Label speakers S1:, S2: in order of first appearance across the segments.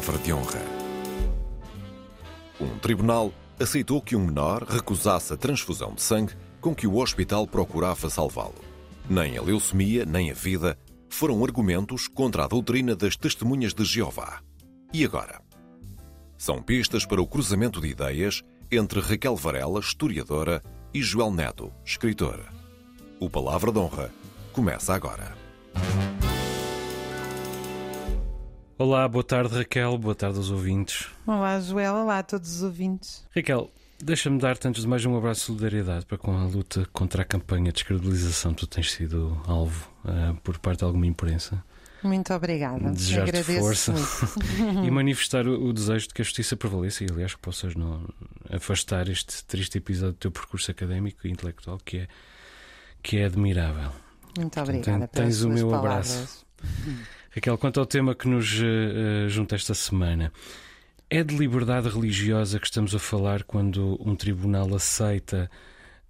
S1: palavra de honra. Um tribunal aceitou que um menor recusasse a transfusão de sangue com que o hospital procurava salvá-lo. Nem a leucemia, nem a vida foram argumentos contra a doutrina das testemunhas de Jeová. E agora? São pistas para o cruzamento de ideias entre Raquel Varela, historiadora, e Joel Neto, escritor. O Palavra de Honra começa agora.
S2: Olá, boa tarde Raquel, boa tarde aos ouvintes.
S3: Olá, Joel, olá a todos os ouvintes.
S2: Raquel, deixa-me dar-te antes de mais um abraço de solidariedade para com a luta contra a campanha de descredibilização que tu tens sido alvo uh, por parte de alguma imprensa.
S3: Muito obrigada.
S2: Desejar-te força e manifestar o, o, desejo de que a justiça prevaleça e, aliás, que possas não afastar este triste episódio do teu percurso académico e intelectual que é, que é admirável.
S3: Muito obrigada. Portanto,
S2: tens o meu
S3: palavras.
S2: abraço. Raquel, quanto ao tema que nos uh, junta esta semana, é de liberdade religiosa que estamos a falar quando um tribunal aceita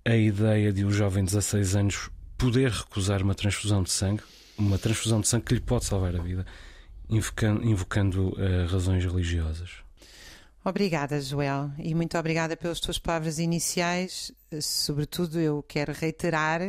S2: a ideia de um jovem de 16 anos poder recusar uma transfusão de sangue, uma transfusão de sangue que lhe pode salvar a vida, invocando, invocando uh, razões religiosas?
S3: Obrigada, Joel, e muito obrigada pelas tuas palavras iniciais. Sobretudo, eu quero reiterar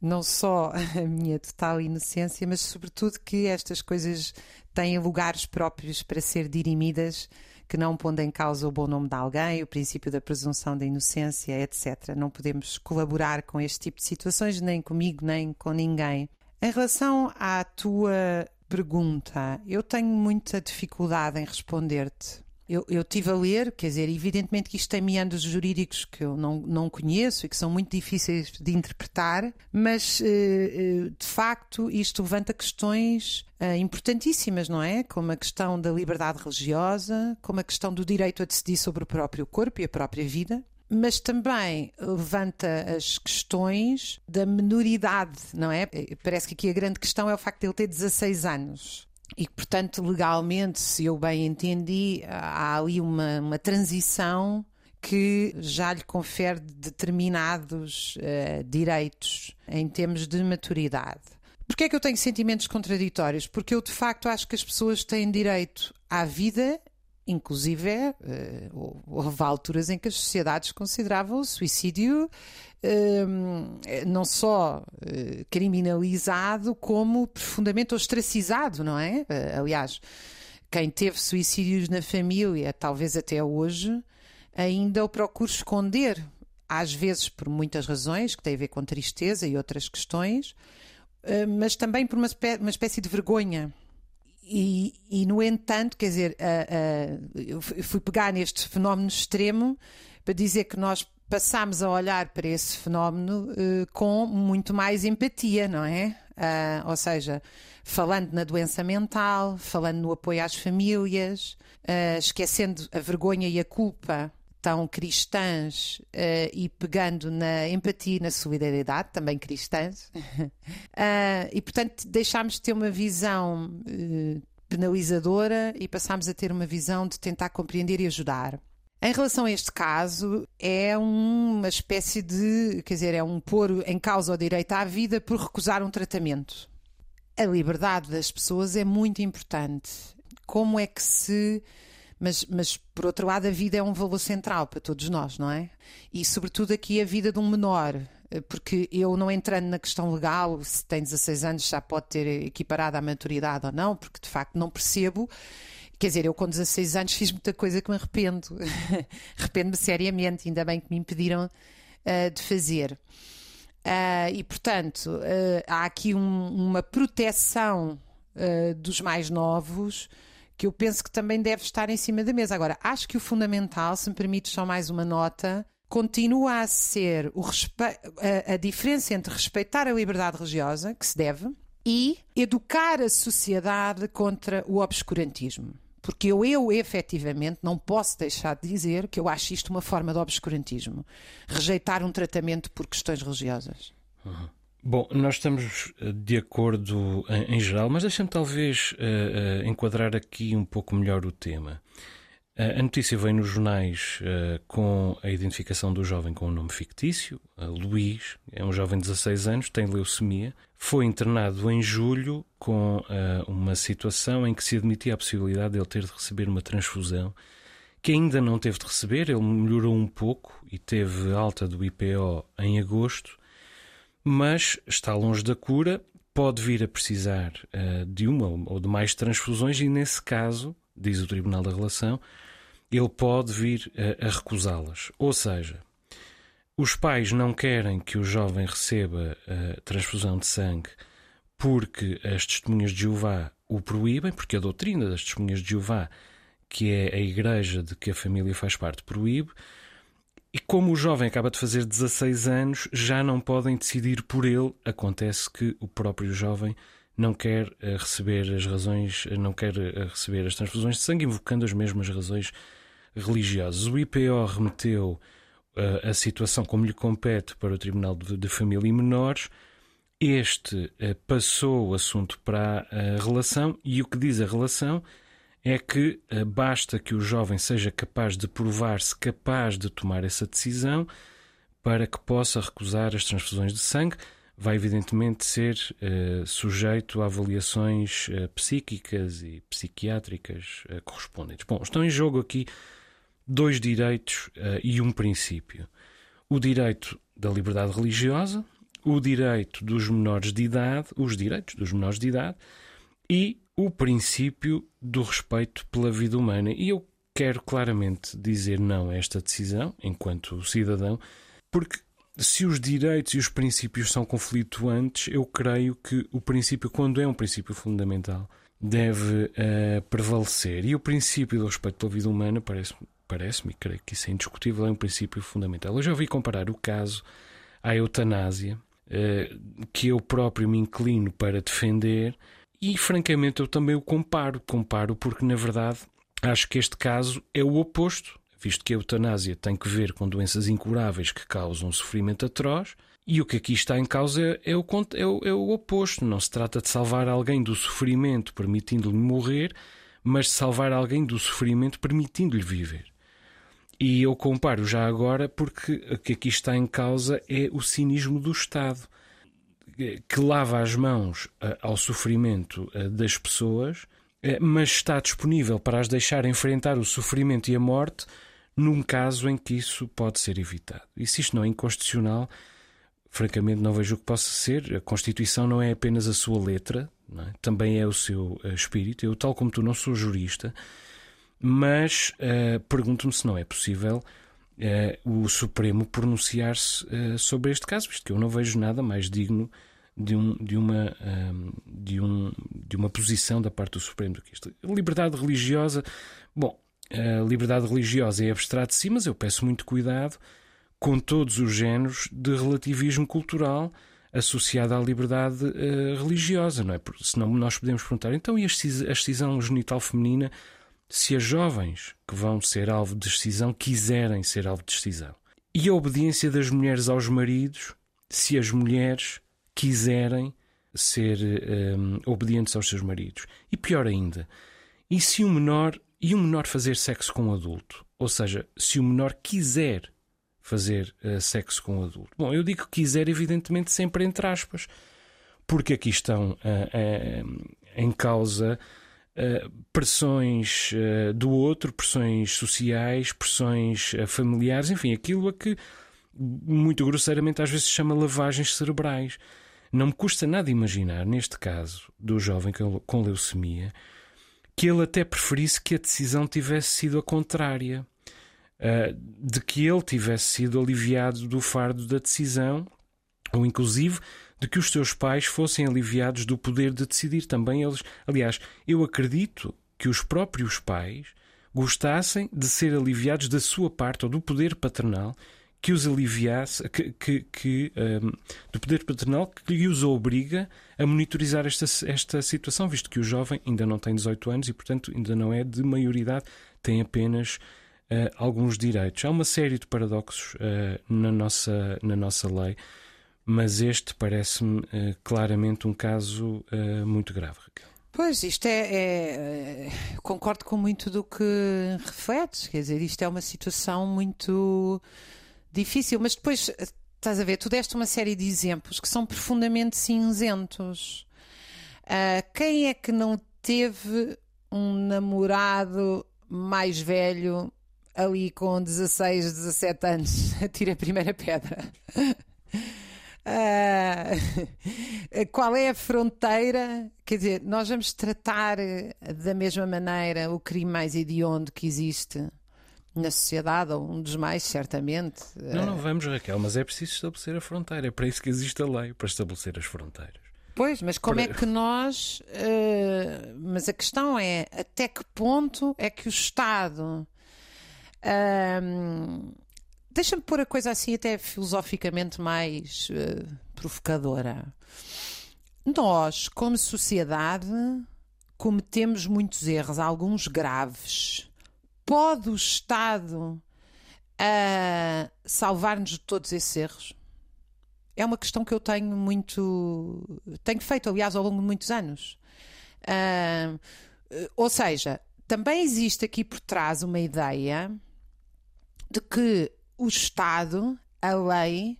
S3: não só a minha total inocência, mas sobretudo que estas coisas têm lugares próprios para ser dirimidas, que não pondo em causa o bom nome de alguém, o princípio da presunção da inocência, etc. Não podemos colaborar com este tipo de situações, nem comigo, nem com ninguém. Em relação à tua pergunta, eu tenho muita dificuldade em responder-te eu, eu tive a ler, quer dizer, evidentemente que isto tem meandros jurídicos que eu não, não conheço e que são muito difíceis de interpretar, mas eh, eh, de facto isto levanta questões eh, importantíssimas, não é? Como a questão da liberdade religiosa, como a questão do direito a decidir sobre o próprio corpo e a própria vida mas também levanta as questões da menoridade, não é? Parece que aqui a grande questão é o facto de ele ter 16 anos e portanto, legalmente, se eu bem entendi, há ali uma, uma transição que já lhe confere determinados uh, direitos em termos de maturidade. Porquê é que eu tenho sentimentos contraditórios? Porque eu, de facto, acho que as pessoas têm direito à vida Inclusive, uh, houve alturas em que as sociedades consideravam o suicídio uh, não só uh, criminalizado, como profundamente ostracizado, não é? Aliás, quem teve suicídios na família, talvez até hoje, ainda o procura esconder, às vezes por muitas razões, que têm a ver com tristeza e outras questões, mas também por uma, uma espécie de vergonha e, e, no entanto, quer dizer, uh, uh, eu fui pegar neste fenómeno extremo para dizer que nós passámos a olhar para esse fenómeno uh, com muito mais empatia, não é? ou seja, falando na doença mental, falando no apoio às famílias, esquecendo a vergonha e a culpa tão cristãs uh, e pegando na empatia e na solidariedade, também cristãs, uh, e portanto deixámos de ter uma visão uh, penalizadora e passámos a ter uma visão de tentar compreender e ajudar. Em relação a este caso, é uma espécie de, quer dizer, é um pôr em causa o direito à vida por recusar um tratamento. A liberdade das pessoas é muito importante. Como é que se mas, mas, por outro lado, a vida é um valor central para todos nós, não é? E, sobretudo, aqui a vida de um menor. Eh, porque eu, não entrando na questão legal, se tem 16 anos já pode ter equiparado à maturidade ou não, porque de facto não percebo. Quer dizer, eu com 16 anos fiz muita coisa que me arrependo. Arrependo-me seriamente, ainda bem que me impediram uh, de fazer. Uh, e, portanto, uh, há aqui um, uma proteção dos mais novos que eu penso que também deve estar em cima da mesa. Agora, acho que o fundamental, se me permite só mais uma nota, continua a ser a, a diferença entre respeitar a liberdade religiosa, que se deve, e educar a sociedade contra o obscurantismo. Porque eu, eu efetivamente não posso deixar de dizer que eu acho isto uma forma de obscurantismo. Rejeitar um tratamento por questões religiosas.
S2: Uhum. Bom, nós estamos eh, de acordo em, em geral, mas deixa-me talvez uh, uh, enquadrar aqui um pouco melhor o tema. A notícia vem nos jornais uh, com a identificação do jovem com um nome fictício, uh, Luís, é um jovem de 16 anos, tem leucemia. Foi internado em julho com uh, uma situação em que se admitia a possibilidade de ele ter de receber uma transfusão, que ainda não teve de receber, ele melhorou um pouco e teve alta do IPO em agosto, mas está longe da cura, pode vir a precisar de uma ou de mais transfusões e, nesse caso, diz o Tribunal da Relação, ele pode vir a, a recusá-las. Ou seja, os pais não querem que o jovem receba a transfusão de sangue porque as testemunhas de Jeová o proíbem, porque a doutrina das testemunhas de Jeová, que é a igreja de que a família faz parte, proíbe. E como o jovem acaba de fazer 16 anos, já não podem decidir por ele. Acontece que o próprio jovem não quer eh, receber as razões, não quer eh, receber as transfusões de sangue, invocando as mesmas razões religiosas. O IPO remeteu a situação como lhe compete para o Tribunal de, Família e Menores. Este passou o assunto para a relação e o que diz a relação é que uh, basta que o jovem seja capaz de provar-se capaz de tomar essa decisão para que possa recusar as transfusões de sangue. Vai, evidentemente, ser sujeito a avaliações psíquicas e psiquiátricas correspondentes. Bom, estão em jogo aqui dois direitos uh, e um princípio: o direito da liberdade religiosa, o direito dos menores de idade, os direitos dos menores de idade e o princípio do respeito pela vida humana. E eu quero claramente dizer não a esta decisão, enquanto cidadão, porque se os direitos e os princípios são conflituantes, eu creio que o princípio, quando é um princípio fundamental, deve uh, prevalecer. E o princípio do respeito pela vida humana parece-me parece-me, creio que isso é indiscutível, é um princípio fundamental. Eu já ouvi comparar o caso à eutanásia, eh, que eu próprio me inclino para defender, e francamente eu também o comparo. Comparo porque, na verdade, acho que este caso é o oposto, visto que a eutanásia tem que ver com doenças incuráveis que causam sofrimento atroz. E o que aqui está em causa é o, é o, é o oposto. Não se trata de salvar alguém do sofrimento permitindo-lhe morrer, mas de salvar alguém do sofrimento permitindo-lhe viver. E eu comparo já agora porque o que aqui está em causa é o cinismo do Estado, que lava as mãos eh, ao sofrimento eh, das pessoas, eh, mas está disponível para as deixar enfrentar o sofrimento e a morte num caso em que isso pode ser evitado. E se isto não é inconstitucional, francamente não vejo o que possa ser. A Constituição não é apenas a sua letra, é? também é o seu espírito. Eu, tal como tu, não sou jurista mas uh, pergunto-me se não é possível uh, o Supremo pronunciar-se uh, sobre este caso, visto que eu não vejo nada mais digno de, um, de, uma, de, um, de uma posição da parte do Supremo do que isto. Liberdade religiosa, bom, a liberdade religiosa é abstrato de si, mas eu peço muito cuidado com todos os géneros de relativismo cultural associado à liberdade uh, religiosa, não é? Senão nós podemos perguntar, então e a excisão genital feminina se as jovens que vão ser alvo de decisão quiserem ser alvo de decisão. E a obediência das mulheres aos maridos, se as mulheres quiserem ser um, obedientes aos seus maridos. E pior ainda, e se um menor e um menor fazer sexo com um adulto? Ou seja, se o menor quiser fazer uh, sexo com um adulto. Bom, eu digo quiser, evidentemente, sempre entre aspas, porque aqui estão uh, uh, em causa pressões do outro, pressões sociais, pressões familiares, enfim, aquilo a que muito grosseiramente às vezes se chama lavagens cerebrais. Não me custa nada imaginar, neste caso do jovem com leucemia, que ele até preferisse que a decisão tivesse sido a contrária, de que ele tivesse sido aliviado do fardo da decisão, ou inclusive de que os seus pais fossem aliviados do poder de decidir também eles. Aliás, eu acredito que os próprios pais gostassem de ser aliviados da sua parte ou do poder paternal que os aliviasse, que, que, que um, do poder paternal que os obriga a monitorizar esta, esta situação, visto que o jovem ainda não tem 18 anos e, portanto, ainda não é de maioridade, tem apenas uh, alguns direitos. Há uma série de paradoxos uh, na, nossa, na nossa lei mas este parece-me uh, claramente um caso muito grave, Raquel.
S3: Pois, isto é, é, Concordo com muito do que refletes, quer dizer, isto é uma situação muito difícil, mas depois estás a ver, tu deste uma série de exemplos que são profundamente cinzentos. Uh, quem é que não teve um namorado mais velho ali com 16, 17 anos a tirar a primeira pedra? Uh, qual é a fronteira? Quer dizer, nós vamos tratar da mesma maneira o crime mais hediondo que existe na sociedade, ou um dos mais, certamente.
S2: Não, não vamos, Raquel, mas é preciso estabelecer a fronteira. É para isso que existe a lei, para estabelecer as fronteiras.
S3: Pois, mas como para... é que nós. Uh, mas a questão é até que ponto é que o Estado. Uh, Deixa-me pôr a coisa assim, até filosoficamente mais uh, provocadora. Nós, como sociedade, cometemos muitos erros, alguns graves. Pode o Estado uh, salvar-nos de todos esses erros? É uma questão que eu tenho muito. tenho feito, aliás, ao longo de muitos anos. Uh, ou seja, também existe aqui por trás uma ideia de que o Estado, a lei,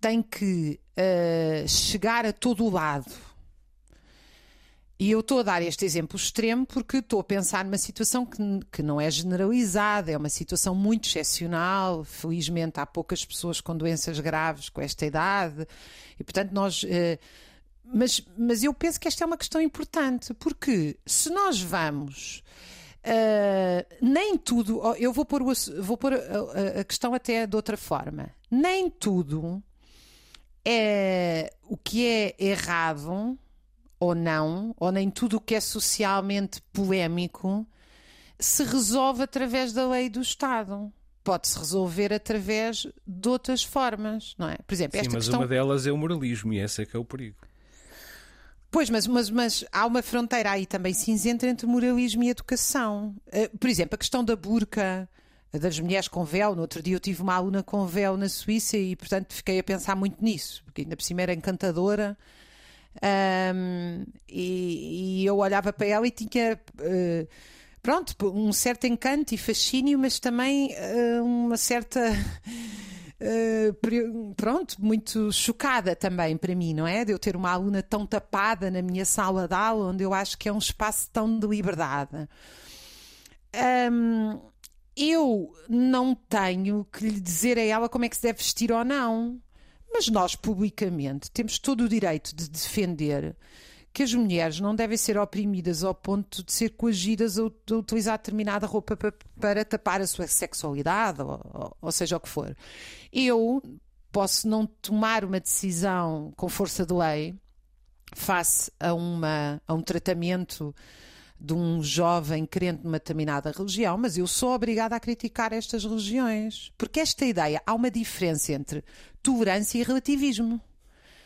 S3: tem que uh, chegar a todo o lado. E eu estou a dar este exemplo extremo porque estou a pensar numa situação que, que não é generalizada, é uma situação muito excepcional. Felizmente há poucas pessoas com doenças graves com esta idade, e portanto nós. Uh, mas, mas eu penso que esta é uma questão importante, porque se nós vamos Uh, nem tudo, eu vou pôr, o, vou pôr a, a, questão até de outra forma. Nem tudo é o que é errado ou não, ou nem tudo o que é socialmente polémico se resolve através da lei do Estado. Pode-se resolver através de outras formas, não é?
S2: Por exemplo, Sim, esta mas questão... uma delas é o moralismo e esse é que é o perigo.
S3: Pois, mas, mas, mas há uma fronteira aí também cinzenta entre moralismo e educação. Uh, por exemplo, a questão da burca das mulheres com véu. No outro dia eu tive uma aluna com véu na Suíça e, portanto, fiquei a pensar muito nisso, porque ainda por cima era encantadora. Um, e, e, eu olhava para ela e tinha. Uh, pronto, um certo encanto e fascínio, mas também uh, uma certa Uh, pronto, muito chocada também para mim, não é? De eu ter uma aluna tão tapada na minha sala de aula, onde eu acho que é um espaço tão de liberdade. Um, eu não tenho que lhe dizer a ela como é que se deve vestir ou não, mas nós publicamente temos todo o direito de defender que as mulheres não devem ser oprimidas ao ponto de ser coagidas a, utilizar determinada roupa para, para, tapar a sua sexualidade, ou, ou, ou seja o que for. Eu posso não tomar uma decisão com força de lei face a, uma, a um tratamento de um jovem crente numa determinada religião, mas eu sou obrigada a criticar estas religiões. Porque esta ideia, há uma diferença entre tolerância e relativismo.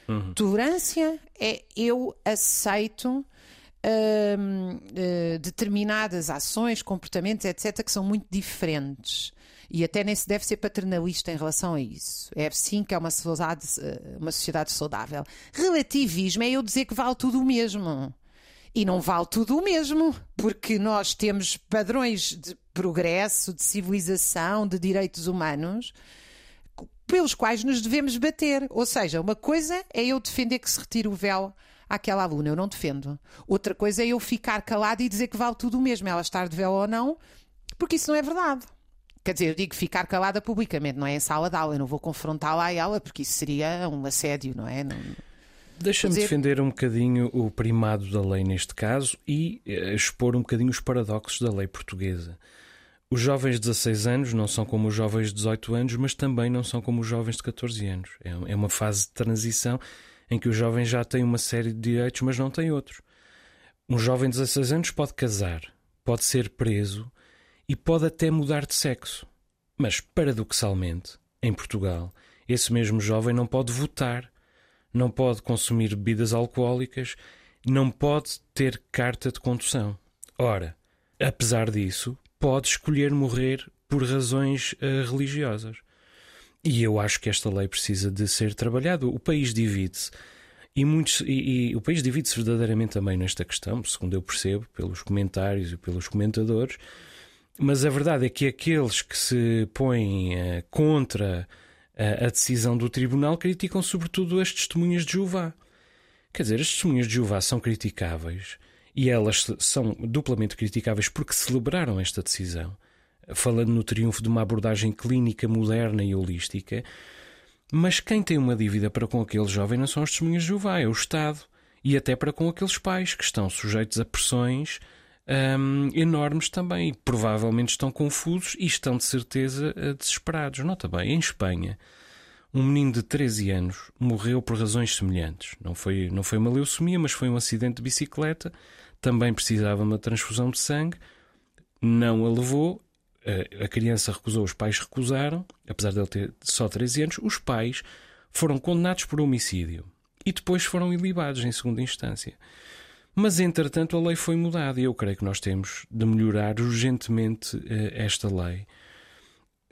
S3: Uhum. Tolerância é eu aceito hum, uh, determinadas ações, comportamentos, etc., que são muito diferentes. E até nem se deve ser paternalista em relação a isso. É sim que é uma sociedade, eh, uma sociedade saudável. Relativismo é eu dizer que vale tudo o mesmo. E não vale tudo o mesmo, porque nós temos padrões de progresso, de civilização, de direitos humanos pelos quais nos devemos bater. Ou seja, uma coisa é eu defender que se retire o véu àquela aluna, eu não defendo. Outra coisa é eu ficar calado e dizer que vale tudo o mesmo, ela estar de véu ou não, porque isso não é verdade. Quer dizer, eu digo ficar calada publicamente, não é em sala de aula, eu não vou confrontá-la a ela, porque isso seria um assédio, não é? Não...
S2: Deixa-me dizer... defender um bocadinho o primado da lei neste caso e eh, expor um bocadinho os paradoxos da lei portuguesa. Os jovens de 16 anos não são como os jovens de 18 anos, mas também não são como os jovens de 14 anos. É, é uma fase de transição em que os jovens já têm uma série de direitos, mas não têm outros. Um jovem de 16 anos pode casar, pode ser preso e pode até mudar de sexo. Mas, paradoxalmente, em Portugal, esse mesmo jovem não pode votar, não pode consumir bebidas alcoólicas, não pode ter carta de condução. Ora, apesar disso, pode escolher morrer por razões uh, religiosas. E eu acho que esta lei precisa de ser trabalhada. O país divide-se. E, muitos, e, e o país divide-se verdadeiramente também nesta questão, segundo eu percebo, pelos comentários e pelos comentadores. Mas a verdade é que aqueles que se põem uh, contra a decisão do tribunal criticam sobretudo as testemunhas de Jeová. Quer dizer, as testemunhas de Jeová são criticáveis e elas são duplamente criticáveis porque celebraram esta decisão, falando no triunfo de uma abordagem clínica moderna e holística. Mas quem tem uma dívida para com aquele jovem não são as testemunhas de Jeová, é o Estado. E até para com aqueles pais que estão sujeitos a pressões um, enormes também. E provavelmente estão confusos e estão de certeza eh, desesperados. Nota bem, em Espanha, um menino de 13 anos morreu por razões semelhantes. Não foi, não foi uma leucemia, mas foi um acidente de bicicleta. Também precisava de uma transfusão de sangue. Não a levou a criança recusou, os pais recusaram, apesar de ele ter só 13 anos, os pais foram condenados por homicídio e depois foram ilibados em segunda instância. Mas, entretanto, a lei foi mudada e eu creio que nós temos de melhorar urgentemente eh, esta lei.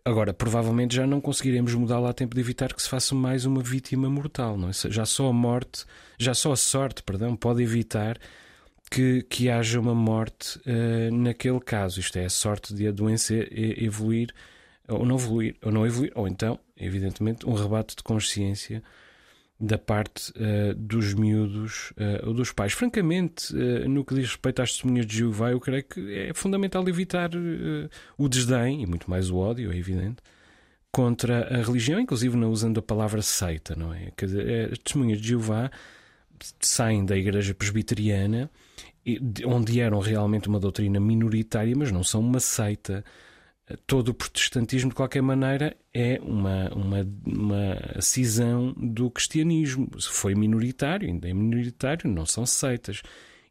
S2: Agora, provavelmente já não conseguiremos mudá-la a tempo de evitar que se faça mais uma vítima mortal. Não é? Já só a morte, já só a sorte, perdão, pode evitar que, que haja uma morte uh, naquele caso. Isto é, a sorte de a doença evoluir ou não evoluir, ou não evoluir, ou então, evidentemente, um rebate de consciência da parte uh, dos miúdos uh, ou dos pais. Francamente, uh, no que diz respeito às testemunhas de Jeová, eu creio que é fundamental evitar o desdém, e muito mais o ódio, é evidente, contra a religião, inclusive não usando a palavra seita, não é? Quer dizer, as testemunhas de Jeová saem da igreja presbiteriana, onde eram realmente uma doutrina minoritária, mas não são uma seita. Todo o protestantismo, de qualquer maneira, é uma, uma, uma cisão do cristianismo. Foi minoritário, ainda é minoritário, não são seitas.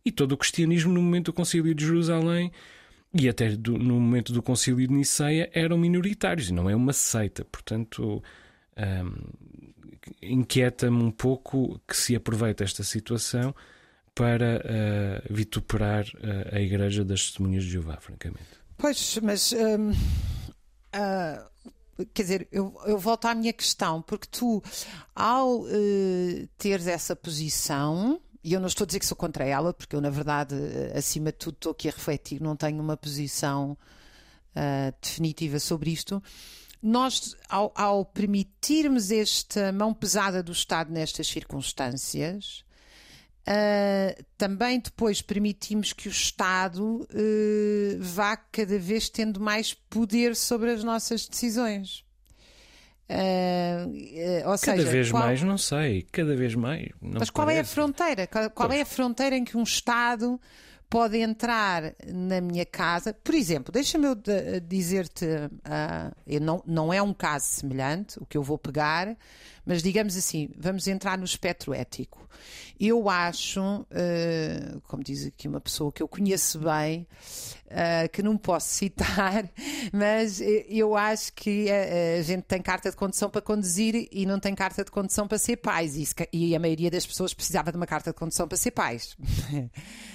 S2: E todo o cristianismo, no momento do Concílio de Jerusalém e até do, no momento do Concílio de Niceia, eram minoritários e não é uma seita. Portanto, hum, inquieta-me um pouco que se aproveite esta situação para uh, vituperar uh, a Igreja das Testemunhas de Jeová, francamente.
S3: Pois, mas. Um, uh, quer dizer, eu, eu, volto à minha questão, porque tu, ao teres essa posição, e eu não estou a dizer que sou contra ela, porque eu, na verdade, acima de tudo, estou aqui a refletir, não tenho uma posição definitiva sobre isto nós, ao, ao, permitirmos esta mão pesada do Estado nestas circunstâncias, uh, também depois permitimos que o Estado uh, vá cada vez tendo mais poder sobre as nossas decisões.
S2: Uh, ou cada seja, vez qual... mais, não sei, cada vez mais.
S3: Mas qual parece. é a fronteira? Qual, qual é a fronteira em que um Estado pode entrar na minha casa. Por exemplo, deixa-me eu dizer-te, uh, não, não é um caso semelhante o que eu vou pegar, mas digamos assim, vamos entrar no espectro ético. Eu acho, uh, como diz aqui uma pessoa que eu conheço bem, uh, que não posso citar, mas eu acho que a, a, gente tem carta de condução para conduzir e não tem carta de condução para ser pais. E, e a maioria das pessoas precisava de uma carta de condução para ser pais.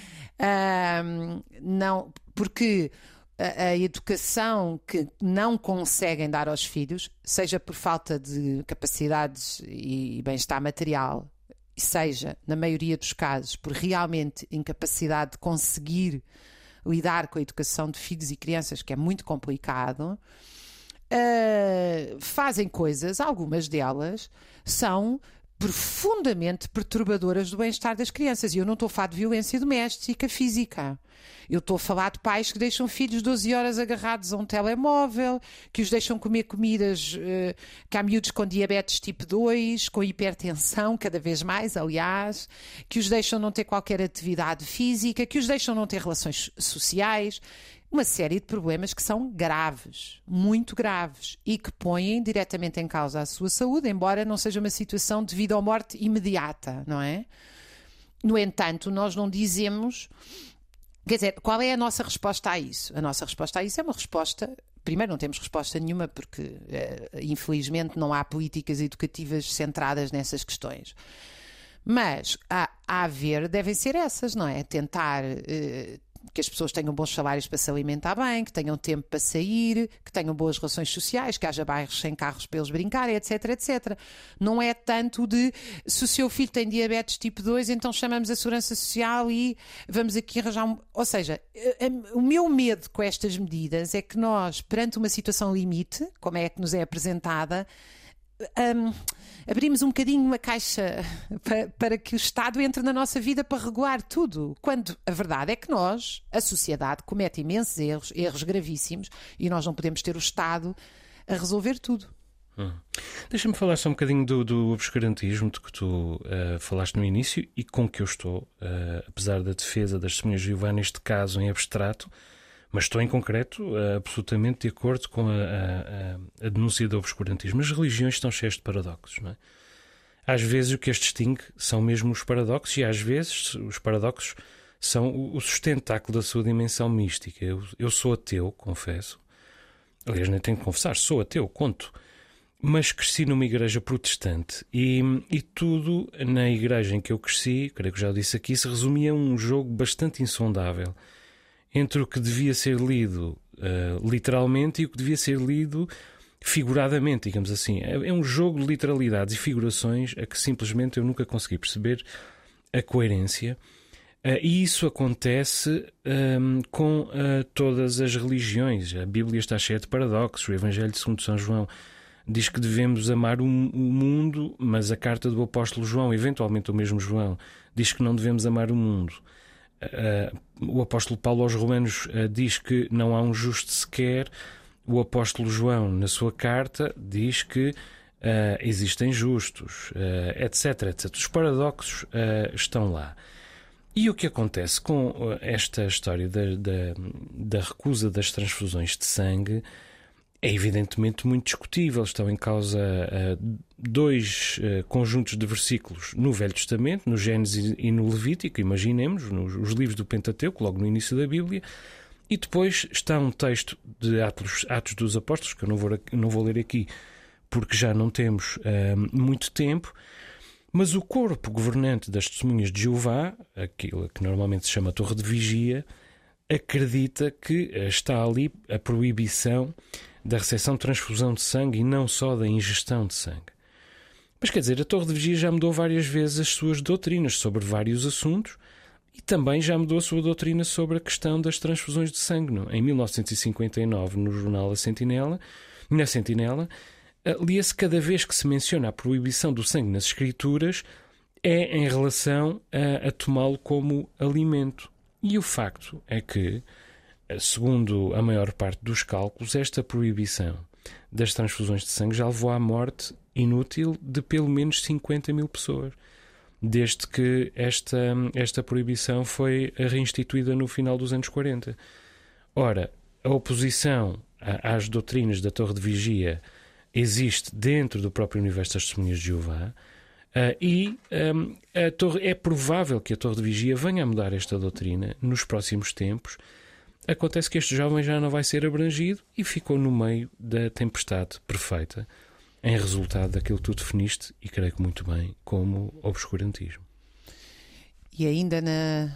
S3: Não, porque a, a, educação que não conseguem dar aos filhos, seja por falta de capacidades e, e bem-estar material, seja, na maioria dos casos, por realmente incapacidade de conseguir lidar com a educação de filhos e crianças, que é muito complicado, uh, fazem coisas, algumas delas são profundamente perturbadoras do bem-estar das crianças. E eu não estou a falar de violência doméstica física. Eu estou a falar de pais que deixam filhos 12 horas agarrados a um telemóvel, que os deixam comer comidas, uh, que há miúdos com diabetes tipo 2, com hipertensão, cada vez mais, aliás, que os deixam não ter qualquer atividade física, que os deixam não ter relações sociais, uma série de problemas que são graves, muito graves, e que põem diretamente em causa a sua saúde, embora não seja uma situação de vida ou morte imediata, não é? No entanto, nós não dizemos. Quer dizer, qual é a nossa resposta a isso? A nossa resposta a isso é uma resposta. Primeiro, não temos resposta nenhuma, porque eh, infelizmente não há políticas educativas centradas nessas questões. Mas a, a haver devem ser essas, não é? Tentar eh, que as pessoas tenham bons salários para se alimentar bem, que tenham tempo para sair, que tenham boas relações sociais, que haja bairros sem carros para eles brincarem, etc, etc. Não é tanto de se o seu filho tem diabetes tipo 2, então chamamos a segurança social e vamos aqui arranjar um. Ou seja, eh, eh, o meu medo com estas medidas é que nós, perante uma situação limite, como é que nos é apresentada, um, abrimos um bocadinho uma caixa para, para, que o Estado entre na nossa vida para regular tudo. Quando a verdade é que nós, a sociedade, comete imensos erros, erros gravíssimos, e nós não podemos ter o Estado a resolver tudo.
S2: Hum. Deixa-me falar só um bocadinho do, do obscurantismo de que tu uh, falaste no início e com que eu estou, uh, apesar da defesa das testemunhas Jeová neste caso em abstrato, mas estou em concreto uh, absolutamente de acordo com a, a, a, denúncia do obscurantismo. As religiões estão cheias de paradoxos, não é? Às vezes o que as distingue são mesmo os paradoxos e às vezes os paradoxos são o sustentáculo da sua dimensão mística. Eu, eu sou ateu, confesso. Aliás, nem tenho que confessar, sou ateu, conto. Mas cresci numa igreja protestante e, e tudo na igreja em que eu cresci, creio que já disse aqui, se resumia a um jogo bastante insondável entre o que devia ser lido uh, literalmente e o que devia ser lido figuradamente, digamos assim. É, é, um jogo de literalidades e figurações a que simplesmente eu nunca consegui perceber a coerência. Uh, e isso acontece um, ehm, com uh, todas as religiões. A Bíblia está cheia de paradoxos. O Evangelho segundo São João diz que devemos amar o, o mundo, mas a carta do apóstolo João, eventualmente o mesmo João, diz que não devemos amar o mundo. Uh, o apóstolo Paulo aos Romanos uh, diz que não há um justo sequer. O apóstolo João, na sua carta, diz que uh, existem justos, etc, etc. Os paradoxos estão lá. E o que acontece com esta história da, da, da recusa das transfusões de sangue é evidentemente muito discutível. Estão em causa uh, dois uh, conjuntos de versículos no Velho Testamento, no Gênesis e no Levítico, imaginemos, nos os livros do Pentateuco, logo no início da Bíblia. E depois está um texto de Atos, Atos dos Apóstolos, que eu não vou, não vou ler aqui porque já não temos uh, muito tempo. Mas o corpo governante das testemunhas de Jeová, aquilo que normalmente se chama Torre de Vigia, acredita que está ali a proibição da recepção de transfusão de sangue e não só da ingestão de sangue. Mas quer dizer, a Torre de Vigia já mudou várias vezes as suas doutrinas sobre vários assuntos e também já mudou a sua doutrina sobre a questão das transfusões de sangue. Não? Em 1959, no jornal A Sentinela, na Sentinela, eh, lia-se cada vez que se menciona a proibição do sangue nas Escrituras é em relação a, a tomá-lo como alimento. E o facto é que Segundo a maior parte dos cálculos, esta proibição das transfusões de sangue já levou à morte inútil de pelo menos 50 mil pessoas, desde que esta, esta proibição foi reinstituída no final dos anos 40. Ora, a oposição às doutrinas da Torre de Vigia existe dentro do próprio universo das testemunhas de Jeová. Uh, e um, torre, é provável que a Torre de Vigia venha a mudar esta doutrina nos próximos tempos, Acontece que este jovem já não vai ser abrangido e ficou no meio da tempestade perfeita, em resultado daquilo que tu definiste, e creio que muito bem, como obscurantismo.
S3: E ainda na,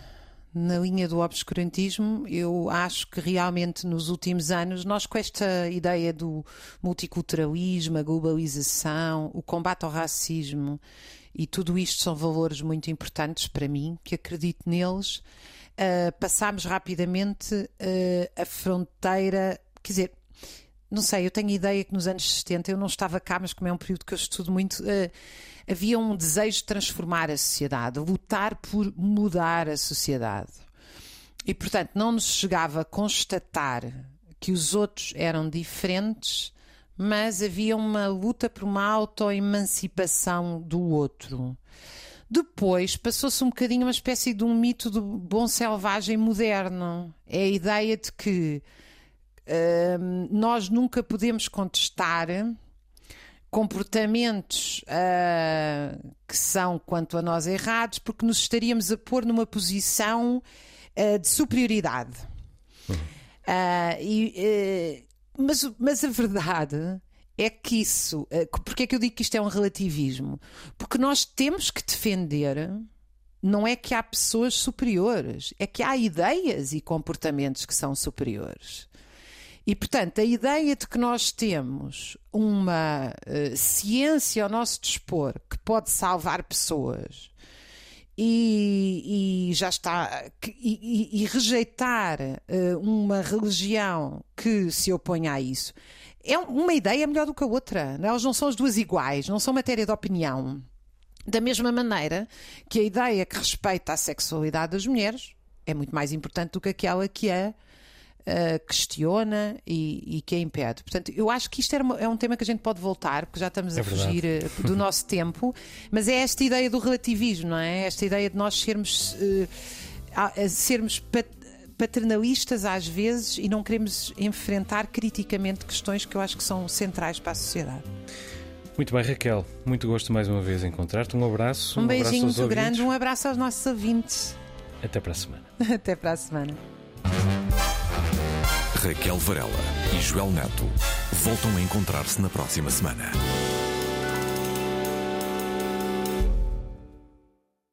S3: na linha do obscurantismo, eu acho que realmente nos últimos anos, nós com esta ideia do multiculturalismo, a globalização, o combate ao racismo e tudo isto são valores muito importantes para mim, que acredito neles uh, passámos rapidamente uh, a fronteira. Quer dizer, não sei, eu tenho a ideia que nos anos 70 eu não estava cá, mas como é um período que eu estudo muito, uh, havia um desejo de transformar a sociedade, lutar por mudar a sociedade. E portanto não nos chegava a constatar que os outros eram diferentes, mas havia uma luta por uma autoemancipação do outro. Depois passou-se um bocadinho uma espécie de um mito do bom selvagem moderno. É a ideia de que uh, nós nunca podemos contestar comportamentos uh, que são, quanto a nós, errados, porque nos estaríamos a pôr numa posição uh, de superioridade. Uhum. E, mas, mas a verdade é que isso. Eh, porque é que eu digo que isto é um relativismo? Porque nós temos que defender não é que há pessoas superiores, é que há ideias e comportamentos que são superiores. E, portanto, a ideia de que nós temos uma uh, ciência ao nosso dispor que pode salvar pessoas e, e já está e, e rejeitar uh, uma religião que se oponha a isso é uma ideia melhor do que a outra. Não? É? Elas não são as duas iguais, não são matéria de opinião. Da mesma maneira que a ideia que respeita a sexualidade das mulheres é muito mais importante do que aquela que a uh, questiona e, e, que a impede. Portanto, eu acho que isto uma, é um tema que a gente pode voltar, porque já estamos é a fugir uh, do nosso tempo, mas é esta ideia do relativismo, não é? Esta ideia de nós sermos, uh, sermos pat paternalistas às vezes e não queremos enfrentar criticamente questões que eu acho que são centrais para a sociedade.
S2: Muito bem, Raquel. Muito gosto mais uma vez encontrar-te. Um abraço.
S3: Um,
S2: um
S3: beijinho
S2: muito
S3: grande, um abraço aos nossos ouvintes.
S2: Até para a semana.
S3: Até para a semana.
S1: Raquel Varela e Joel Neto voltam a encontrar-se na próxima semana.